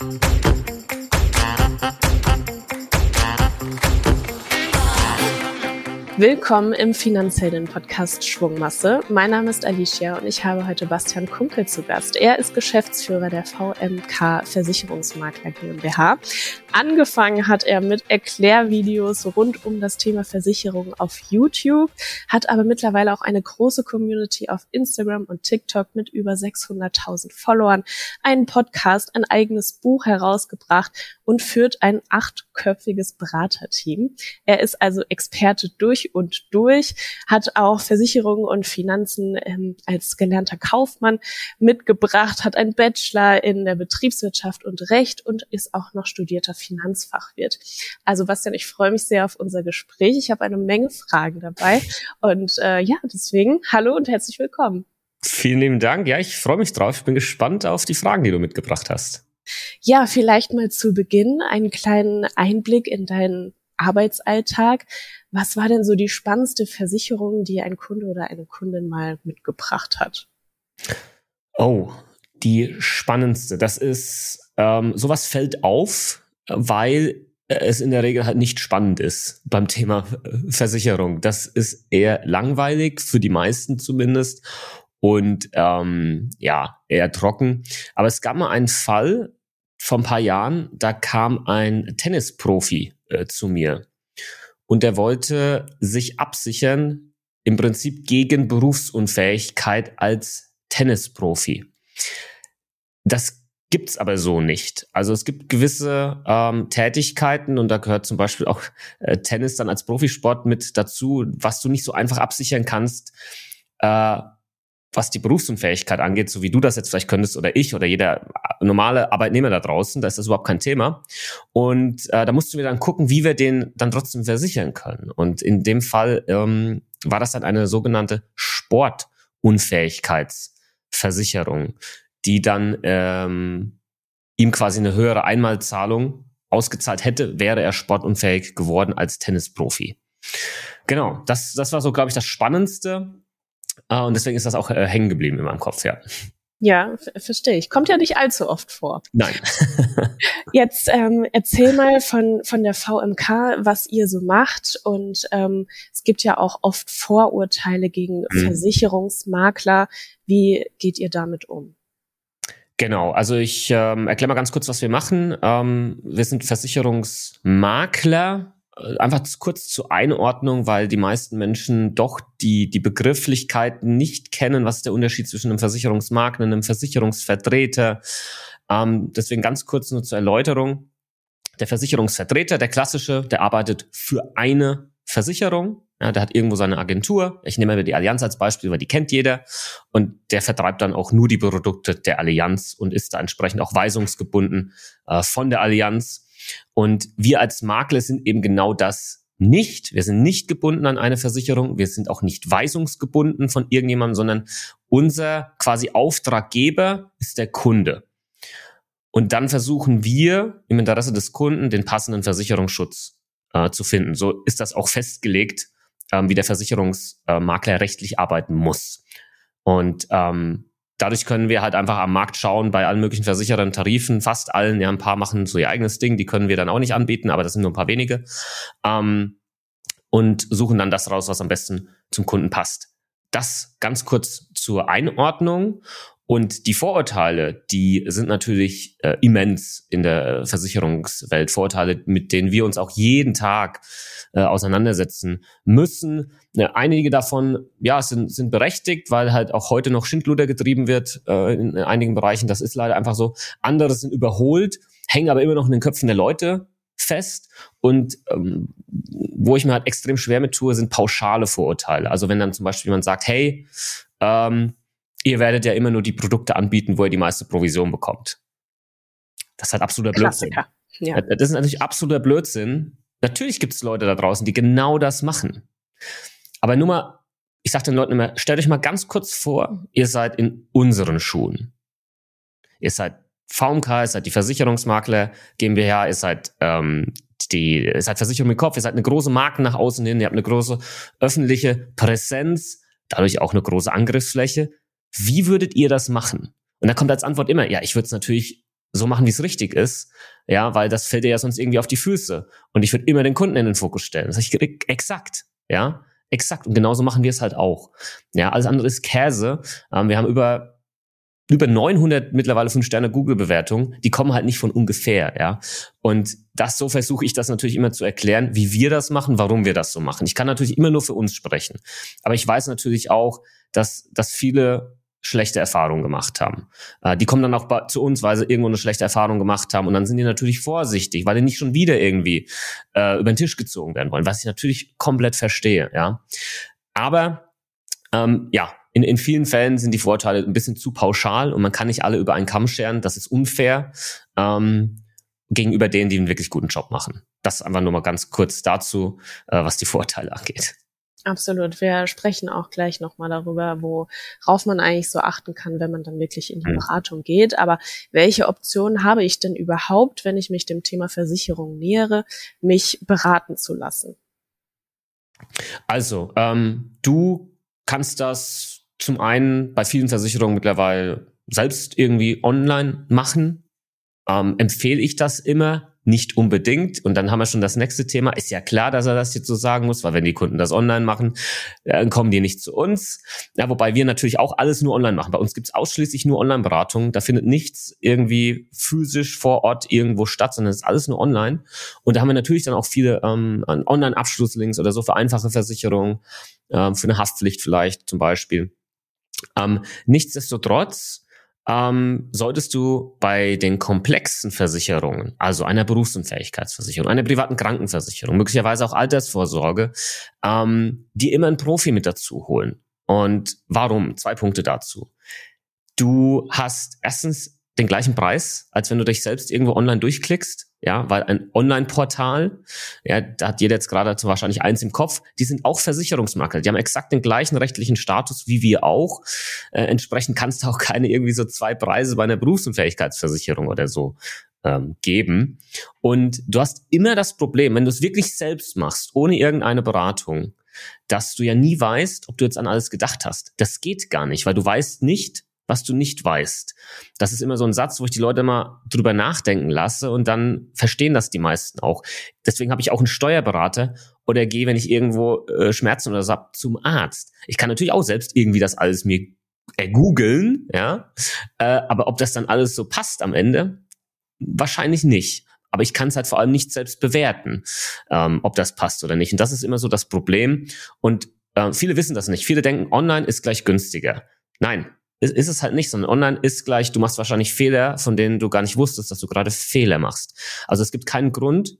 Thank you. Willkommen im finanziellen Podcast Schwungmasse. Mein Name ist Alicia und ich habe heute Bastian Kunkel zu Gast. Er ist Geschäftsführer der VMK Versicherungsmakler GmbH. Angefangen hat er mit Erklärvideos rund um das Thema Versicherung auf YouTube, hat aber mittlerweile auch eine große Community auf Instagram und TikTok mit über 600.000 Followern, einen Podcast, ein eigenes Buch herausgebracht und führt ein achtköpfiges Beraterteam. Er ist also Experte durch und durch, hat auch Versicherungen und Finanzen ähm, als gelernter Kaufmann mitgebracht, hat einen Bachelor in der Betriebswirtschaft und Recht und ist auch noch studierter Finanzfachwirt. Also Bastian, ich freue mich sehr auf unser Gespräch. Ich habe eine Menge Fragen dabei und äh, ja, deswegen hallo und herzlich willkommen. Vielen lieben Dank. Ja, ich freue mich drauf. Ich bin gespannt auf die Fragen, die du mitgebracht hast. Ja, vielleicht mal zu Beginn einen kleinen Einblick in deinen Arbeitsalltag. Was war denn so die spannendste Versicherung, die ein Kunde oder eine Kundin mal mitgebracht hat? Oh, die spannendste. Das ist, ähm, sowas fällt auf, weil es in der Regel halt nicht spannend ist beim Thema Versicherung. Das ist eher langweilig, für die meisten zumindest. Und ähm, ja, eher trocken. Aber es gab mal einen Fall vor ein paar Jahren, da kam ein Tennisprofi äh, zu mir. Und der wollte sich absichern, im Prinzip gegen Berufsunfähigkeit als Tennisprofi. Das gibt's aber so nicht. Also es gibt gewisse ähm, Tätigkeiten und da gehört zum Beispiel auch äh, Tennis dann als Profisport mit dazu, was du nicht so einfach absichern kannst. Äh, was die Berufsunfähigkeit angeht, so wie du das jetzt vielleicht könntest oder ich oder jeder normale Arbeitnehmer da draußen, da ist das überhaupt kein Thema. Und äh, da mussten wir dann gucken, wie wir den dann trotzdem versichern können. Und in dem Fall ähm, war das dann eine sogenannte Sportunfähigkeitsversicherung, die dann ähm, ihm quasi eine höhere Einmalzahlung ausgezahlt hätte, wäre er sportunfähig geworden als Tennisprofi. Genau, das, das war so, glaube ich, das Spannendste Uh, und deswegen ist das auch äh, hängen geblieben in meinem Kopf, ja. Ja, verstehe ich. Kommt ja nicht allzu oft vor. Nein. Jetzt ähm, erzähl mal von, von der VMK, was ihr so macht. Und ähm, es gibt ja auch oft Vorurteile gegen mhm. Versicherungsmakler. Wie geht ihr damit um? Genau, also ich ähm, erkläre mal ganz kurz, was wir machen. Ähm, wir sind Versicherungsmakler äh, einfach kurz zur Einordnung, weil die meisten Menschen doch die, die Begrifflichkeiten nicht kennen. Was ist der Unterschied zwischen einem Versicherungsmakler und einem Versicherungsvertreter? Ähm, deswegen ganz kurz nur zur Erläuterung. Der Versicherungsvertreter, der klassische, der arbeitet für eine Versicherung. Ja, der hat irgendwo seine Agentur. Ich nehme mal die Allianz als Beispiel, weil die kennt jeder. Und der vertreibt dann auch nur die Produkte der Allianz und ist da entsprechend auch weisungsgebunden äh, von der Allianz. Und wir als Makler sind eben genau das nicht. Wir sind nicht gebunden an eine Versicherung. Wir sind auch nicht weisungsgebunden von irgendjemandem, sondern unser quasi Auftraggeber ist der Kunde. Und dann versuchen wir im Interesse des Kunden den passenden Versicherungsschutz äh, zu finden. So ist das auch festgelegt, ähm, wie der Versicherungsmakler rechtlich arbeiten muss. Und ähm, dadurch können wir halt einfach am Markt schauen bei allen möglichen Versicherern, Tarifen, fast allen. Ja, ein paar machen so ihr eigenes Ding, die können wir dann auch nicht anbieten, aber das sind nur ein paar wenige. Ähm, und suchen dann das raus, was am besten zum Kunden passt. Das ganz kurz zur Einordnung. Und die Vorurteile, die sind natürlich äh, immens in der Versicherungswelt. Vorurteile, mit denen wir uns auch jeden Tag äh, auseinandersetzen müssen. Äh, einige davon, ja, sind, sind berechtigt, weil halt auch heute noch Schindluder getrieben wird äh, in einigen Bereichen. Das ist leider einfach so. Andere sind überholt, hängen aber immer noch in den Köpfen der Leute fest. Und ähm, wo ich mir halt extrem schwer mit tue, sind pauschale Vorurteile. Also wenn dann zum Beispiel jemand sagt, hey, ähm, ihr werdet ja immer nur die Produkte anbieten, wo ihr die meiste Provision bekommt. Das ist halt absoluter Blödsinn. Ja. Das ist natürlich absoluter Blödsinn. Natürlich gibt es Leute da draußen, die genau das machen. Aber nur mal, ich sage den Leuten immer, stellt euch mal ganz kurz vor, ihr seid in unseren Schuhen. Ihr seid VMK, ihr seid die Versicherungsmakler GmbH, ihr seid ähm, die, ihr seid Versicherung mit Kopf, ihr seid eine große Marke nach außen hin, ihr habt eine große öffentliche Präsenz, dadurch auch eine große Angriffsfläche. Wie würdet ihr das machen? Und da kommt als Antwort immer, ja, ich würde es natürlich so machen, wie es richtig ist. Ja, weil das fällt dir ja sonst irgendwie auf die Füße. Und ich würde immer den Kunden in den Fokus stellen. Das sage ich exakt. Ja, exakt. Und genauso machen wir es halt auch. Ja, alles andere ist Käse. Ähm, wir haben über über 900 mittlerweile fünf Sterne Google-Bewertungen, die kommen halt nicht von ungefähr, ja. Und das so versuche ich das natürlich immer zu erklären, wie wir das machen, warum wir das so machen. Ich kann natürlich immer nur für uns sprechen, aber ich weiß natürlich auch, dass dass viele schlechte Erfahrungen gemacht haben. Äh, die kommen dann auch zu uns, weil sie irgendwo eine schlechte Erfahrung gemacht haben und dann sind die natürlich vorsichtig, weil die nicht schon wieder irgendwie äh, über den Tisch gezogen werden wollen, was ich natürlich komplett verstehe, ja. Aber ähm, ja, in, in vielen Fällen sind die Vorteile ein bisschen zu pauschal und man kann nicht alle über einen Kamm scheren. Das ist unfair ähm, gegenüber denen, die einen wirklich guten Job machen. Das einfach nur mal ganz kurz dazu, äh, was die Vorteile angeht. Absolut. Wir sprechen auch gleich nochmal darüber, worauf man eigentlich so achten kann, wenn man dann wirklich in die mhm. Beratung geht. Aber welche Optionen habe ich denn überhaupt, wenn ich mich dem Thema Versicherung nähere, mich beraten zu lassen? Also, ähm, du kannst das zum einen bei vielen Versicherungen mittlerweile selbst irgendwie online machen. Ähm, empfehle ich das immer? Nicht unbedingt. Und dann haben wir schon das nächste Thema. Ist ja klar, dass er das jetzt so sagen muss, weil wenn die Kunden das online machen, dann kommen die nicht zu uns. Ja, wobei wir natürlich auch alles nur online machen. Bei uns gibt's ausschließlich nur Online-Beratung. Da findet nichts irgendwie physisch vor Ort irgendwo statt, sondern es ist alles nur online. Und da haben wir natürlich dann auch viele ähm, Online-Abschlusslinks oder so für einfache Versicherungen, ähm, für eine Haftpflicht vielleicht zum Beispiel. Ähm, nichtsdestotrotz ähm, solltest du bei den komplexen Versicherungen, also einer Berufsunfähigkeitsversicherung, einer privaten Krankenversicherung, möglicherweise auch Altersvorsorge, ähm, die immer einen Profi mit dazu holen. Und warum? Zwei Punkte dazu. Du hast erstens den gleichen Preis, als wenn du dich selbst irgendwo online durchklickst. Ja, weil ein Online-Portal, ja, da hat jeder jetzt gerade wahrscheinlich eins im Kopf, die sind auch Versicherungsmakler. Die haben exakt den gleichen rechtlichen Status wie wir auch. Äh, entsprechend kannst du auch keine irgendwie so zwei Preise bei einer Berufsunfähigkeitsversicherung oder so ähm, geben. Und du hast immer das Problem, wenn du es wirklich selbst machst, ohne irgendeine Beratung, dass du ja nie weißt, ob du jetzt an alles gedacht hast. Das geht gar nicht, weil du weißt nicht, was du nicht weißt. Das ist immer so ein Satz, wo ich die Leute immer drüber nachdenken lasse und dann verstehen das die meisten auch. Deswegen habe ich auch einen Steuerberater oder gehe, wenn ich irgendwo äh, Schmerzen oder so habe, zum Arzt. Ich kann natürlich auch selbst irgendwie das alles mir ergoogeln, ja, äh, aber ob das dann alles so passt am Ende, wahrscheinlich nicht. Aber ich kann es halt vor allem nicht selbst bewerten, ähm, ob das passt oder nicht. Und das ist immer so das Problem. Und äh, viele wissen das nicht. Viele denken, online ist gleich günstiger. Nein, ist, ist es halt nicht, sondern online ist gleich, du machst wahrscheinlich Fehler, von denen du gar nicht wusstest, dass du gerade Fehler machst. Also es gibt keinen Grund,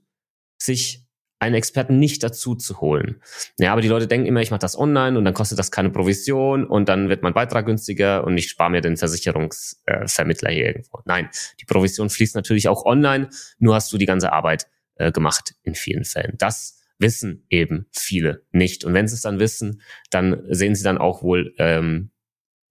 sich einen Experten nicht dazu zu holen. Ja, aber die Leute denken immer, ich mache das online und dann kostet das keine Provision und dann wird mein Beitrag günstiger und ich spare mir den Versicherungsvermittler hier irgendwo. Nein, die Provision fließt natürlich auch online, nur hast du die ganze Arbeit äh, gemacht in vielen Fällen. Das wissen eben viele nicht. Und wenn sie es dann wissen, dann sehen sie dann auch wohl ähm,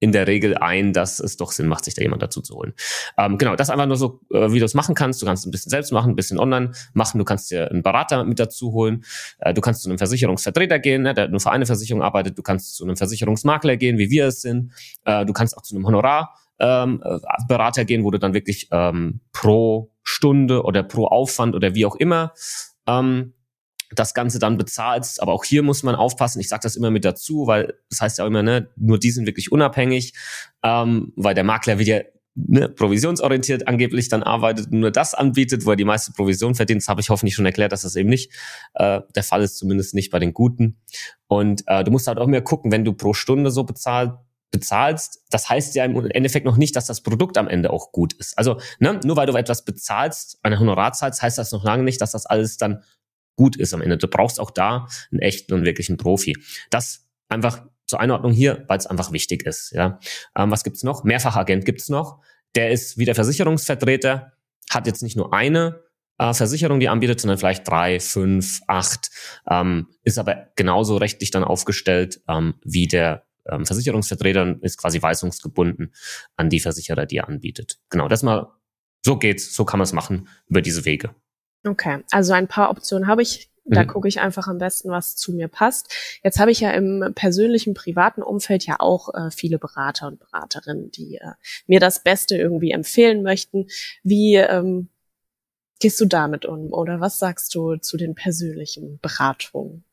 in der Regel ein, dass es doch Sinn macht, sich da jemand dazu zu holen. Ähm, genau, das einfach nur so, äh, wie du es machen kannst. Du kannst ein bisschen selbst machen, ein bisschen online machen. Du kannst dir einen Berater mit dazu holen. Äh, du kannst zu einem Versicherungsvertreter gehen, ne, der nur für eine Versicherung arbeitet. Du kannst zu einem Versicherungsmakler gehen, wie wir es sind. Äh, du kannst auch zu einem Honorar ähm, äh, gehen, wo du dann wirklich ähm, pro Stunde oder pro Aufwand oder wie auch immer ähm, das Ganze dann bezahlst. Aber auch hier muss man aufpassen. Ich sage das immer mit dazu, weil das heißt ja auch immer, ne, nur die sind wirklich unabhängig, ähm, weil der Makler wird ja ne, provisionsorientiert angeblich dann arbeitet und nur das anbietet, wo er die meiste Provision verdient. Das habe ich hoffentlich schon erklärt, dass das eben nicht äh, der Fall ist, zumindest nicht bei den Guten. Und äh, du musst halt auch immer gucken, wenn du pro Stunde so bezahlt bezahlst, das heißt ja im Endeffekt noch nicht, dass das Produkt am Ende auch gut ist. Also ne, nur weil du etwas bezahlst, eine Honorar zahlst, heißt das noch lange nicht, dass das alles dann gut ist am Ende. Du brauchst auch da einen echten und wirklichen Profi. Das einfach zur Einordnung hier, weil es einfach wichtig ist. Ja, ähm, was gibt's noch? Mehrfachagent gibt's noch. Der ist wie der Versicherungsvertreter, hat jetzt nicht nur eine äh, Versicherung, die anbietet, sondern vielleicht drei, fünf, acht, ähm, ist aber genauso rechtlich dann aufgestellt ähm, wie der ähm, Versicherungsvertreter und ist quasi weisungsgebunden an die Versicherer, die er anbietet. Genau, das mal, so geht's, so kann man es machen über diese Wege. Okay, also ein paar Optionen habe ich Da mhm. gucke ich einfach am besten, was zu mir passt. Jetzt habe ich ja im persönlichen, privaten Umfeld ja auch äh, viele Berater und Beraterinnen, die äh, mir das Beste irgendwie empfehlen möchten. Wie ähm, gehst du damit um? Oder was sagst du zu den persönlichen Beratungen?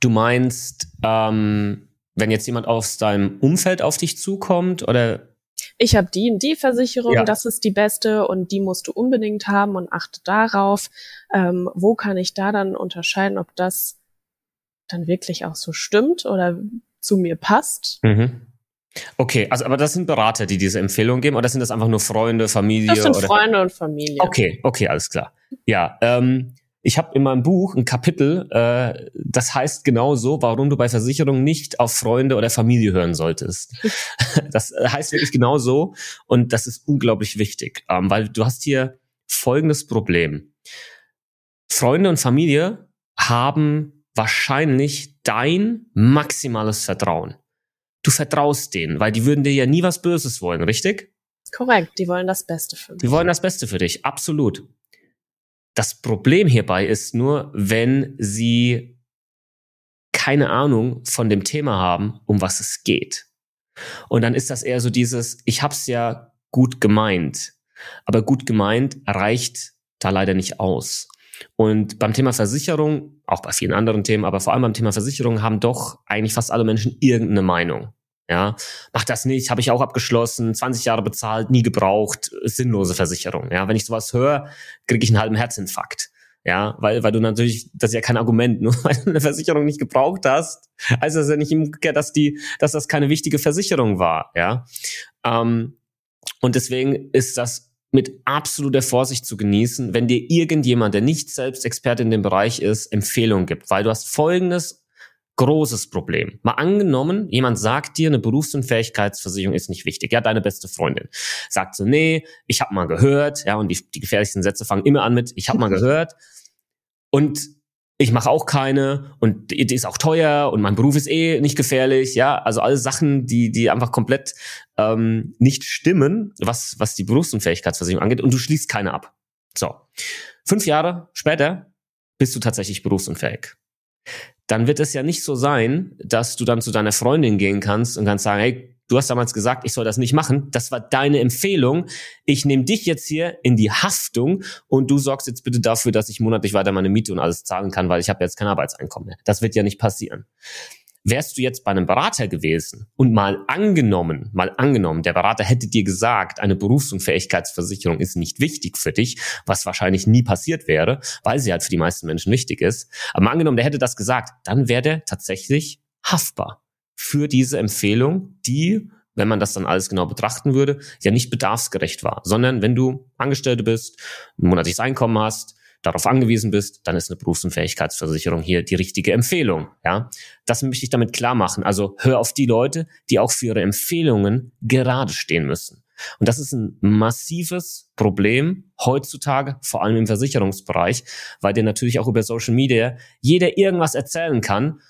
Du meinst, ähm, wenn jetzt jemand aus deinem Umfeld auf dich zukommt oder ich habe die und die Versicherung, ja. das ist die beste und die musst du unbedingt haben und achte darauf. Ähm, wo kann ich da dann unterscheiden, ob das dann wirklich auch so stimmt oder zu mir passt? Mhm. Okay, also aber das sind Berater, die diese Empfehlung geben, oder sind das einfach nur Freunde, Familie? Das sind oder? Freunde und Familie. Okay, okay, alles klar. Ja, ähm, ich habe in meinem Buch ein Kapitel, äh, das heißt genau so, warum du bei Versicherungen nicht auf Freunde oder Familie hören solltest. das heißt wirklich genau so und das ist unglaublich wichtig, ähm, weil du hast hier folgendes Problem. Freunde und Familie haben wahrscheinlich dein maximales Vertrauen. Du vertraust denen, weil die würden dir ja nie was Böses wollen, richtig? Korrekt, die wollen das Beste für dich. Die wollen das Beste für dich, absolut. Das Problem hierbei ist nur, wenn sie keine Ahnung von dem Thema haben, um was es geht. Und dann ist das eher so dieses, ich hab's ja gut gemeint, aber gut gemeint reicht da leider nicht aus. Und beim Thema Versicherung, auch bei vielen anderen Themen, aber vor allem beim Thema Versicherung haben doch eigentlich fast alle Menschen irgendeine Meinung. Ja, mach das nicht, habe ich auch abgeschlossen, 20 Jahre bezahlt, nie gebraucht, sinnlose Versicherung. Ja, wenn ich sowas höre, kriege ich einen halben Herzinfarkt. Ja, weil, weil du natürlich, das ist ja kein Argument, nur weil du eine Versicherung nicht gebraucht hast, also das ja nicht umgekehrt, dass die, dass das keine wichtige Versicherung war, ja. Ähm, und deswegen ist das mit absoluter Vorsicht zu genießen, wenn dir irgendjemand, der nicht selbst Experte in dem Bereich ist, Empfehlungen gibt, weil du hast folgendes großes Problem. Mal angenommen, jemand sagt dir, eine Berufsunfähigkeitsversicherung ist nicht wichtig. Ja, deine beste Freundin sagt so, nee, ich habe mal gehört, ja, und die, die gefährlichsten Sätze fangen immer an mit, ich habe mal gehört und ich mache auch keine und die, ist auch teuer und mein Beruf ist eh nicht gefährlich, ja, also alle Sachen, die die einfach komplett ähm, nicht stimmen, was was die Berufsunfähigkeitsversicherung angeht und du schließt keine ab. So, fünf Jahre später bist du tatsächlich berufsunfähig dann wird es ja nicht so sein, dass du dann zu deiner Freundin gehen kannst und kannst sagen, hey, du hast damals gesagt, ich soll das nicht machen. Das war deine Empfehlung. Ich nehme dich jetzt hier in die Haftung und du sorgst jetzt bitte dafür, dass ich monatlich weiter meine Miete und alles zahlen kann, weil ich habe jetzt kein Arbeitseinkommen mehr. Das wird ja nicht passieren. Wärst du jetzt bei einem Berater gewesen und mal angenommen, mal angenommen, der Berater hätte dir gesagt, eine Berufsunfähigkeitsversicherung ist nicht wichtig für dich, was wahrscheinlich nie passiert wäre, weil sie halt für die meisten Menschen wichtig ist. Aber mal angenommen, der hätte das gesagt, dann wäre der tatsächlich haftbar für diese Empfehlung, die wenn man das dann alles genau betrachten würde, ja nicht bedarfsgerecht war, sondern wenn du Angestellte bist, ein monatliches Einkommen hast, darauf angewiesen bist, dann ist eine Berufsunfähigkeitsversicherung hier die richtige Empfehlung. Ja, das möchte ich damit klar machen. Also hör auf die Leute, die auch für ihre Empfehlungen gerade stehen müssen. Und das ist ein massives Problem heutzutage, vor allem im Versicherungsbereich, weil dir natürlich auch über Social Media jeder irgendwas erzählen kann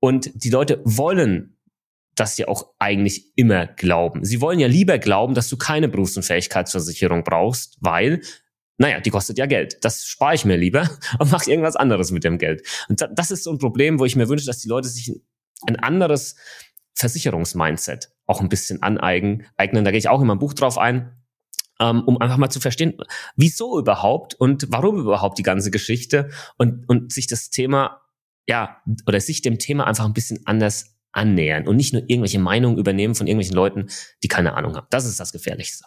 und die Leute wollen das ja auch eigentlich immer glauben. Sie wollen ja lieber glauben, dass du keine Berufsunfähigkeitsversicherung brauchst, weil naja, die kostet ja Geld. Das spare ich mir lieber und mache irgendwas anderes mit dem Geld. Und das ist so ein Problem, wo ich mir wünsche, dass die Leute sich ein anderes Versicherungsmindset auch ein bisschen aneignen. Da gehe ich auch in meinem Buch drauf ein, ähm, um einfach mal zu verstehen, wieso überhaupt und warum überhaupt die ganze Geschichte und, und sich das Thema, ja, oder sich dem Thema einfach ein bisschen anders annähern und nicht nur irgendwelche Meinungen übernehmen von irgendwelchen Leuten, die keine Ahnung haben. Das ist das Gefährlichste.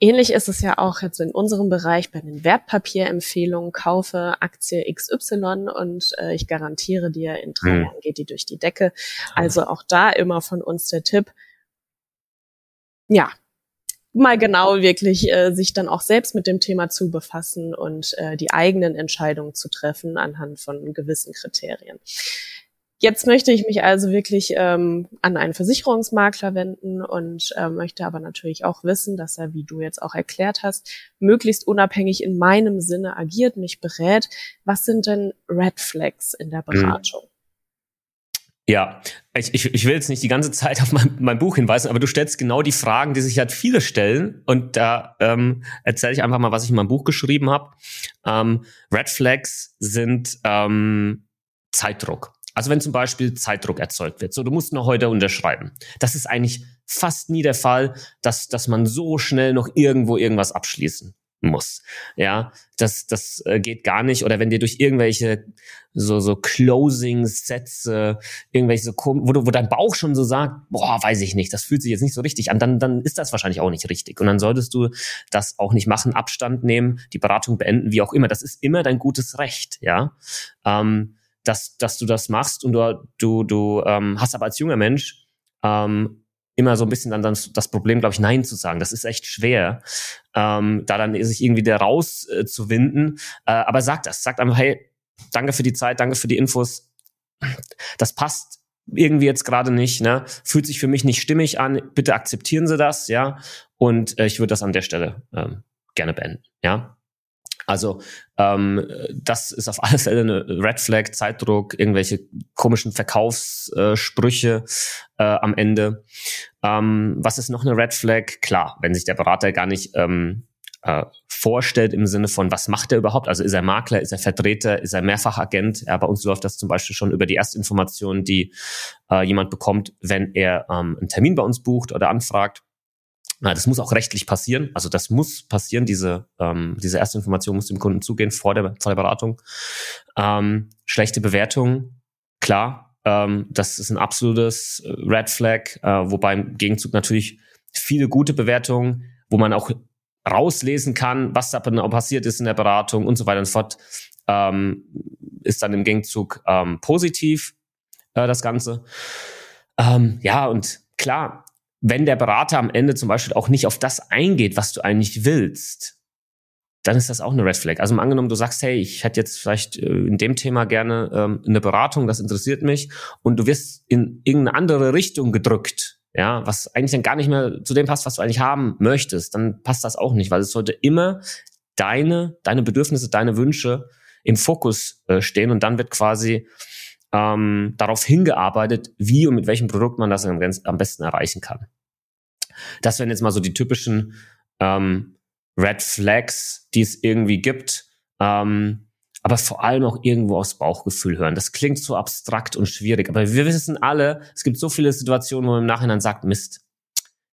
Ähnlich ist es ja auch jetzt in unserem Bereich bei den Wertpapierempfehlungen. Kaufe Aktie XY und äh, ich garantiere dir, in drei hm. Jahren geht die durch die Decke. Also auch da immer von uns der Tipp. Ja, mal genau wirklich äh, sich dann auch selbst mit dem Thema zu befassen und äh, die eigenen Entscheidungen zu treffen anhand von gewissen Kriterien. Jetzt möchte ich mich also wirklich ähm, an einen Versicherungsmakler wenden und äh, möchte aber natürlich auch wissen, dass er, wie du jetzt auch erklärt hast, möglichst unabhängig in meinem Sinne agiert, mich berät. Was sind denn Red Flags in der mhm. Beratung? Ja, ich, ich, ich will jetzt nicht die ganze Zeit auf mein, mein Buch hinweisen, aber du stellst genau die Fragen, die sich halt viele stellen. Und da ähm, erzähle ich einfach mal, was ich in meinem Buch geschrieben habe. Ähm, Red Flags sind ähm, Zeitdruck. Also wenn zum Beispiel Zeitdruck erzeugt wird, so du musst noch heute unterschreiben. Das ist eigentlich fast nie der Fall, dass, dass man so schnell noch irgendwo irgendwas abschließen muss. Ja, das, das äh, geht gar nicht. Oder wenn dir durch irgendwelche so, so Closing-Sätze, irgendwelche so, wo, du, wo dein Bauch schon so sagt, boah, weiß ich nicht, das fühlt sich jetzt nicht so richtig an, dann, dann ist das wahrscheinlich auch nicht richtig. Und dann solltest du das auch nicht machen, Abstand nehmen, die Beratung beenden, wie auch immer. Das ist immer dein gutes Recht, ja. Ähm, dass, dass du das machst und du, du, du ähm, hast aber als junger Mensch ähm, immer so ein bisschen dann, dann das Problem, glaube ich, Nein zu sagen. Das ist echt schwer, ähm, da dann sich irgendwie da rauszuwinden. Äh, äh, aber sag das, sag einfach, hey, danke für die Zeit, danke für die Infos. Das passt irgendwie jetzt gerade nicht, ne? Fühlt sich für mich nicht stimmig an. Bitte akzeptieren Sie das, ja. Und äh, ich würde das an der Stelle ähm, gerne beenden, ja. Also ähm, das ist auf alle Fälle eine Red Flag, Zeitdruck, irgendwelche komischen Verkaufssprüche äh, am Ende. Ähm, was ist noch eine Red Flag? Klar, wenn sich der Berater gar nicht ähm, äh, vorstellt im Sinne von, was macht er überhaupt? Also ist er Makler, ist er Vertreter, ist er Mehrfachagent? Ja, bei uns läuft das zum Beispiel schon über die Erstinformation, die äh, jemand bekommt, wenn er ähm, einen Termin bei uns bucht oder anfragt. Na, das muss auch rechtlich passieren. Also das muss passieren. Diese, ähm, diese erste Information muss dem Kunden zugehen vor der, vor der Beratung. Ähm, schlechte Bewertung, klar. Ähm, das ist ein absolutes äh, Red Flag, äh, wobei im Gegenzug natürlich viele gute Bewertungen, wo man auch rauslesen kann, was da genau passiert ist in der Beratung und so weiter und so fort, ähm, ist dann im Gegenzug ähm, positiv äh, das Ganze. Ähm, ja, und klar, wenn der Berater am Ende zum Beispiel auch nicht auf das eingeht, was du eigentlich willst, dann ist das auch eine Red Flag. Also mal angenommen, du sagst, hey, ich hätte jetzt vielleicht äh, in dem Thema gerne ähm, eine Beratung, das interessiert mich, und du wirst in irgendeine andere Richtung gedrückt, ja, was eigentlich dann gar nicht mehr zu dem passt, was du eigentlich haben möchtest, dann passt das auch nicht, weil es sollte immer deine, deine Bedürfnisse, deine Wünsche im Fokus äh, stehen und dann wird quasi ähm, darauf hingearbeitet, wie und mit welchem Produkt man das am, besten erreichen kann. Das wären jetzt mal so die typischen ähm, Red Flags, die es irgendwie gibt. Ähm, aber vor allem auch irgendwo aus Bauchgefühl hören. Das klingt so abstrakt und schwierig, aber wir wissen alle, es gibt so viele Situationen, wo man im Nachhinein sagt, Mist,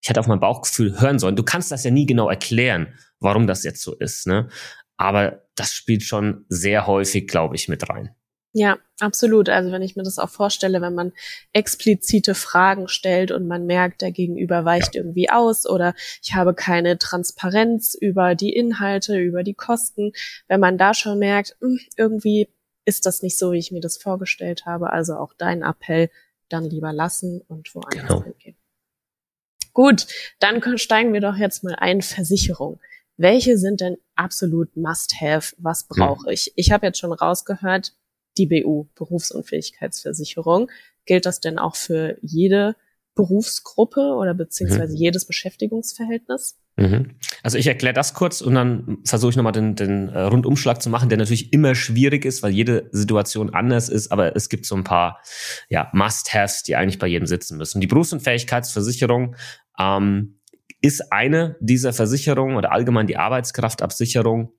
ich hätte auf mein Bauchgefühl hören sollen. Du kannst das ja nie genau erklären, warum das jetzt so ist, ne? Aber das spielt schon sehr häufig, glaube ich, mit rein. Ja, absolut. Also wenn ich mir das auch vorstelle, wenn man explizite Fragen stellt und man merkt, der Gegenüber weicht ja. irgendwie aus oder ich habe keine Transparenz über die Inhalte, über die Kosten, wenn man da schon merkt, hm, irgendwie ist das nicht so, wie ich mir das vorgestellt habe. Also auch dein Appell, dann lieber lassen und woanders genau. hingehen. Gut, dann steigen wir doch jetzt mal ein, Versicherung. Welche sind denn absolut Must-Have? Was brauche hm. ich? Ich habe jetzt schon rausgehört, die BU, Berufsunfähigkeitsversicherung. Gilt das denn auch für jede Berufsgruppe oder beziehungsweise mhm. jedes Beschäftigungsverhältnis? Mhm. Also ich erkläre das kurz und dann versuche ich nochmal den, den äh, Rundumschlag zu machen, der natürlich immer schwierig ist, weil jede Situation anders ist, aber es gibt so ein paar ja, Must-Haves, die eigentlich bei jedem sitzen müssen. Die Berufsunfähigkeitsversicherung ähm, ist eine dieser Versicherungen oder allgemein die Arbeitskraftabsicherung,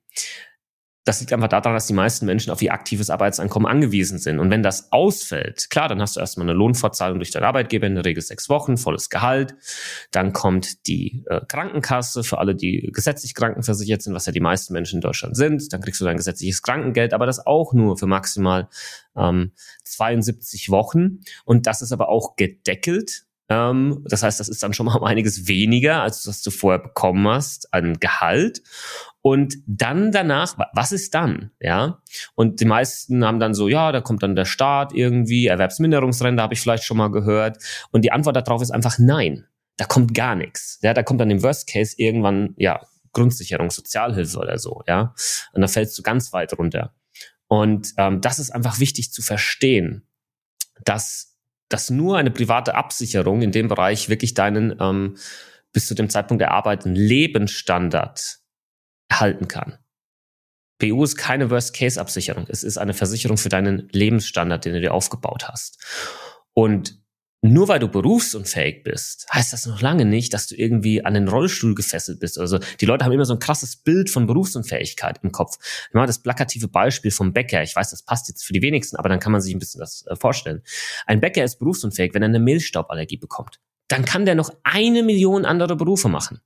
das liegt einfach daran, dass die meisten Menschen auf ihr aktives Arbeitseinkommen angewiesen sind. Und wenn das ausfällt, klar, dann hast du erstmal eine Lohnfortzahlung durch deinen Arbeitgeber, in der Regel sechs Wochen, volles Gehalt. Dann kommt die äh, Krankenkasse für alle, die gesetzlich krankenversichert sind, was ja die meisten Menschen in Deutschland sind. Dann kriegst du dein gesetzliches Krankengeld, aber das auch nur für maximal ähm, 72 Wochen. Und das ist aber auch gedeckelt ähm, das heißt, das ist dann schon mal um einiges weniger, als was du vorher bekommen hast an Gehalt. Und dann danach, was ist dann? Ja. Und die meisten haben dann so, ja, da kommt dann der Staat irgendwie, Erwerbsminderungsrente habe ich vielleicht schon mal gehört. Und die Antwort darauf ist einfach nein. Da kommt gar nichts. Ja, da kommt dann im Worst Case irgendwann, ja, Grundsicherung, Sozialhilfe oder so, ja. Und da fällst du ganz weit runter. Und ähm, das ist einfach wichtig zu verstehen, dass, dass nur eine private Absicherung in dem Bereich wirklich deinen ähm, bis zu dem Zeitpunkt der Arbeit einen Lebensstandard erhalten kann. BU ist keine Worst-Case-Absicherung. Es ist eine Versicherung für deinen Lebensstandard, den du dir aufgebaut hast. Und nur weil du berufsunfähig bist, heißt das noch lange nicht, dass du irgendwie an den Rollstuhl gefesselt bist. Also die Leute haben immer so ein krasses Bild von Berufsunfähigkeit im Kopf. Mache das plakative Beispiel vom Bäcker. Ich weiß, das passt jetzt für die wenigsten, aber dann kann man sich ein bisschen das äh, vorstellen. Ein Bäcker ist berufsunfähig, wenn er eine Mehlstauballergie bekommt. Dann kann der noch eine Million andere Berufe machen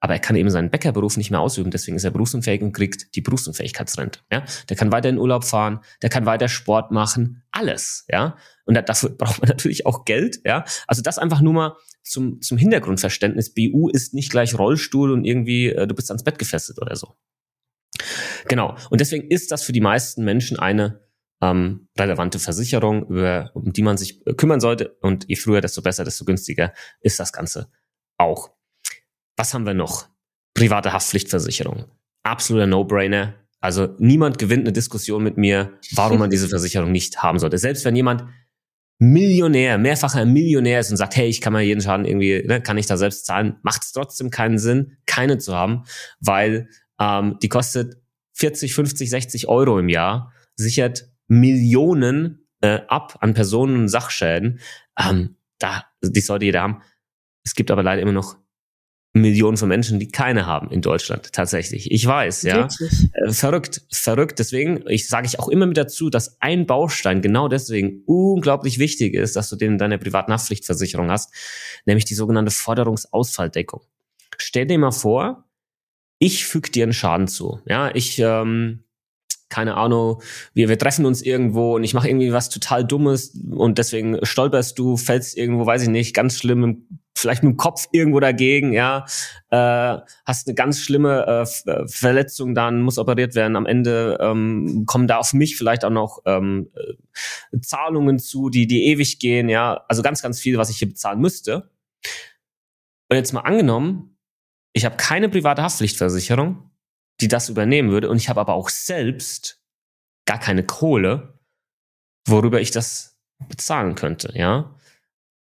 aber er kann eben seinen Bäckerberuf nicht mehr ausüben, deswegen ist er berufsunfähig und kriegt die Berufsunfähigkeitsrente. Ja? Der kann weiter in Urlaub fahren, der kann weiter Sport machen, alles. Ja? Und dafür braucht man natürlich auch Geld. Ja? Also das einfach nur mal zum, zum Hintergrundverständnis. BU ist nicht gleich Rollstuhl und irgendwie äh, du bist ans Bett gefesselt oder so. Genau. Und deswegen ist das für die meisten Menschen eine ähm, relevante Versicherung, über, um die man sich kümmern sollte. Und je früher, desto besser, desto günstiger ist das Ganze auch. Was haben wir noch? Private Haftpflichtversicherung. Absoluter No-Brainer. Also niemand gewinnt eine Diskussion mit mir, warum man diese Versicherung nicht haben sollte. Selbst wenn jemand Millionär, mehrfacher Millionär ist und sagt, hey, ich kann mal jeden Schaden irgendwie, ne, kann ich da selbst zahlen, macht es trotzdem keinen Sinn, keine zu haben, weil ähm, die kostet 40, 50, 60 Euro im Jahr, sichert Millionen äh, ab an Personen und Sachschäden. Ähm, da, die sollte jeder haben. Es gibt aber leider immer noch Millionen von Menschen, die keine haben in Deutschland tatsächlich. Ich weiß, ja. Äh, verrückt, verrückt. Deswegen, ich sage ich auch immer mit dazu, dass ein Baustein genau deswegen unglaublich wichtig ist, dass du den in deiner privaten Haftpflichtversicherung hast, nämlich die sogenannte Forderungsausfalldeckung. Stell dir mal vor, ich füge dir einen Schaden zu. Ja, ich ähm, keine Ahnung, wir, wir treffen uns irgendwo und ich mache irgendwie was total Dummes und deswegen stolperst du, fällst irgendwo, weiß ich nicht, ganz schlimm, vielleicht mit dem Kopf irgendwo dagegen, ja, äh, hast eine ganz schlimme äh, äh, Verletzung, dann muss operiert werden. Am Ende ähm, kommen da auf mich vielleicht auch noch ähm, äh, Zahlungen zu, die die ewig gehen, ja, also ganz, ganz viel, was ich hier bezahlen müsste. Und jetzt mal angenommen, ich habe keine private Haftpflichtversicherung die das übernehmen würde. Und ich habe aber auch selbst gar keine Kohle, worüber ich das bezahlen könnte, ja.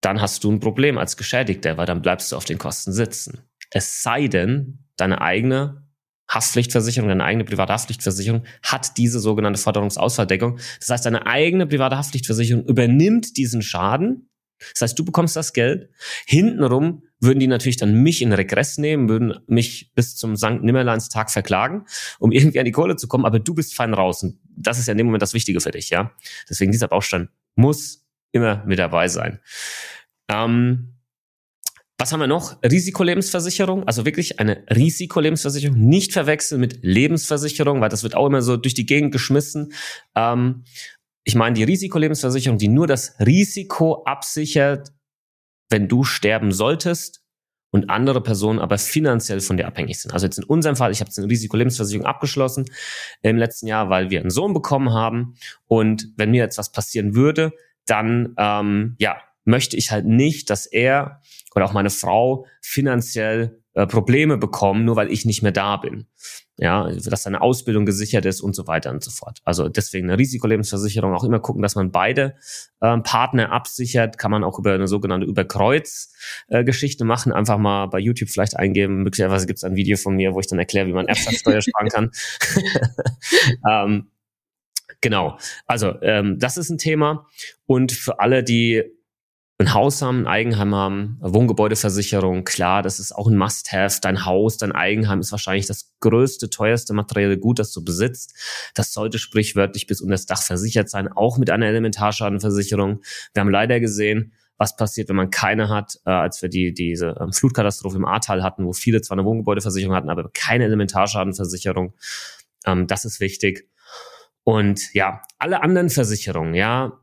Dann hast du ein Problem als Geschädigter, weil dann bleibst du auf den Kosten sitzen. Es sei denn, deine eigene Haftpflichtversicherung, deine eigene private Haftpflichtversicherung hat diese sogenannte Forderungsausfalldeckung. Das heißt, deine eigene private Haftpflichtversicherung übernimmt diesen Schaden. Das heißt, du bekommst das Geld. Hintenrum würden die natürlich dann mich in Regress nehmen, würden mich bis zum St. Nimmerleins-Tag verklagen, um irgendwie an die Kohle zu kommen, aber du bist fein raus. Und das ist ja in dem Moment das Wichtige für dich, ja. Deswegen dieser Baustein muss immer mit dabei sein. Ähm, was haben wir noch? Risikolebensversicherung, also wirklich eine Risikolebensversicherung, nicht verwechseln mit Lebensversicherung, weil das wird auch immer so durch die Gegend geschmissen. Ähm, ich meine die Risikolebensversicherung, die nur das Risiko absichert, wenn du sterben solltest und andere Personen aber finanziell von dir abhängig sind. Also jetzt in unserem Fall, ich habe jetzt eine Risikolebensversicherung abgeschlossen im letzten Jahr, weil wir einen Sohn bekommen haben. Und wenn mir jetzt was passieren würde, dann ähm, ja möchte ich halt nicht, dass er oder auch meine Frau finanziell äh, Probleme bekommen, nur weil ich nicht mehr da bin ja, dass seine Ausbildung gesichert ist und so weiter und so fort. Also deswegen eine Risikolebensversicherung auch immer gucken, dass man beide ähm, Partner absichert. Kann man auch über eine sogenannte Überkreuz-Geschichte äh, machen. Einfach mal bei YouTube vielleicht eingeben. Möglicherweise gibt es ein Video von mir, wo ich dann erkläre, wie man Erbschaftssteuer sparen kann. ähm, genau. Also ähm, das ist ein Thema. Und für alle, die ein Haus haben, ein Eigenheim haben, Wohngebäudeversicherung, klar, das ist auch ein Must-Have. Dein Haus, dein Eigenheim ist wahrscheinlich das größte, teuerste materielle Gut, das du besitzt. Das sollte sprichwörtlich bis unter das Dach versichert sein, auch mit einer Elementarschadenversicherung. Wir haben leider gesehen, was passiert, wenn man keine hat, äh, als wir die, diese ähm, Flutkatastrophe im Ahrtal hatten, wo viele zwar eine Wohngebäudeversicherung hatten, aber keine Elementarschadenversicherung. Ähm, das ist wichtig. Und ja, alle anderen Versicherungen, ja,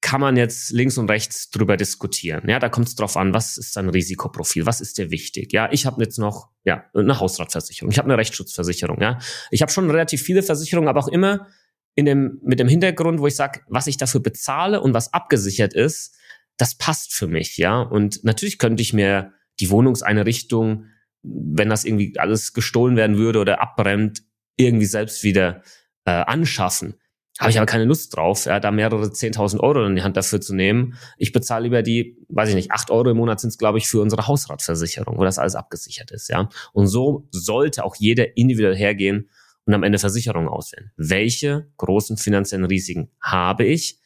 kann man jetzt links und rechts drüber diskutieren. Ja, da kommt es drauf an, was ist dein Risikoprofil, was ist dir wichtig. Ja, ich habe jetzt noch ja eine Hausratversicherung, ich habe eine Rechtsschutzversicherung. Ja, ich habe schon relativ viele Versicherungen, aber auch immer in dem mit dem Hintergrund, wo ich sage, was ich dafür bezahle und was abgesichert ist, das passt für mich. Ja, und natürlich könnte ich mir die Wohnungseinrichtung, wenn das irgendwie alles gestohlen werden würde oder abbrennt, irgendwie selbst wieder äh, anschaffen. Habe ich aber keine Lust drauf, ja, da mehrere 10.000 Euro in die Hand dafür zu nehmen. Ich bezahle lieber die, weiß ich nicht, 8 Euro im Monat sind es, glaube ich, für unsere Hausratversicherung, wo das alles abgesichert ist. ja. Und so sollte auch jeder individuell hergehen und am Ende Versicherungen auswählen. Welche großen finanziellen Risiken habe ich?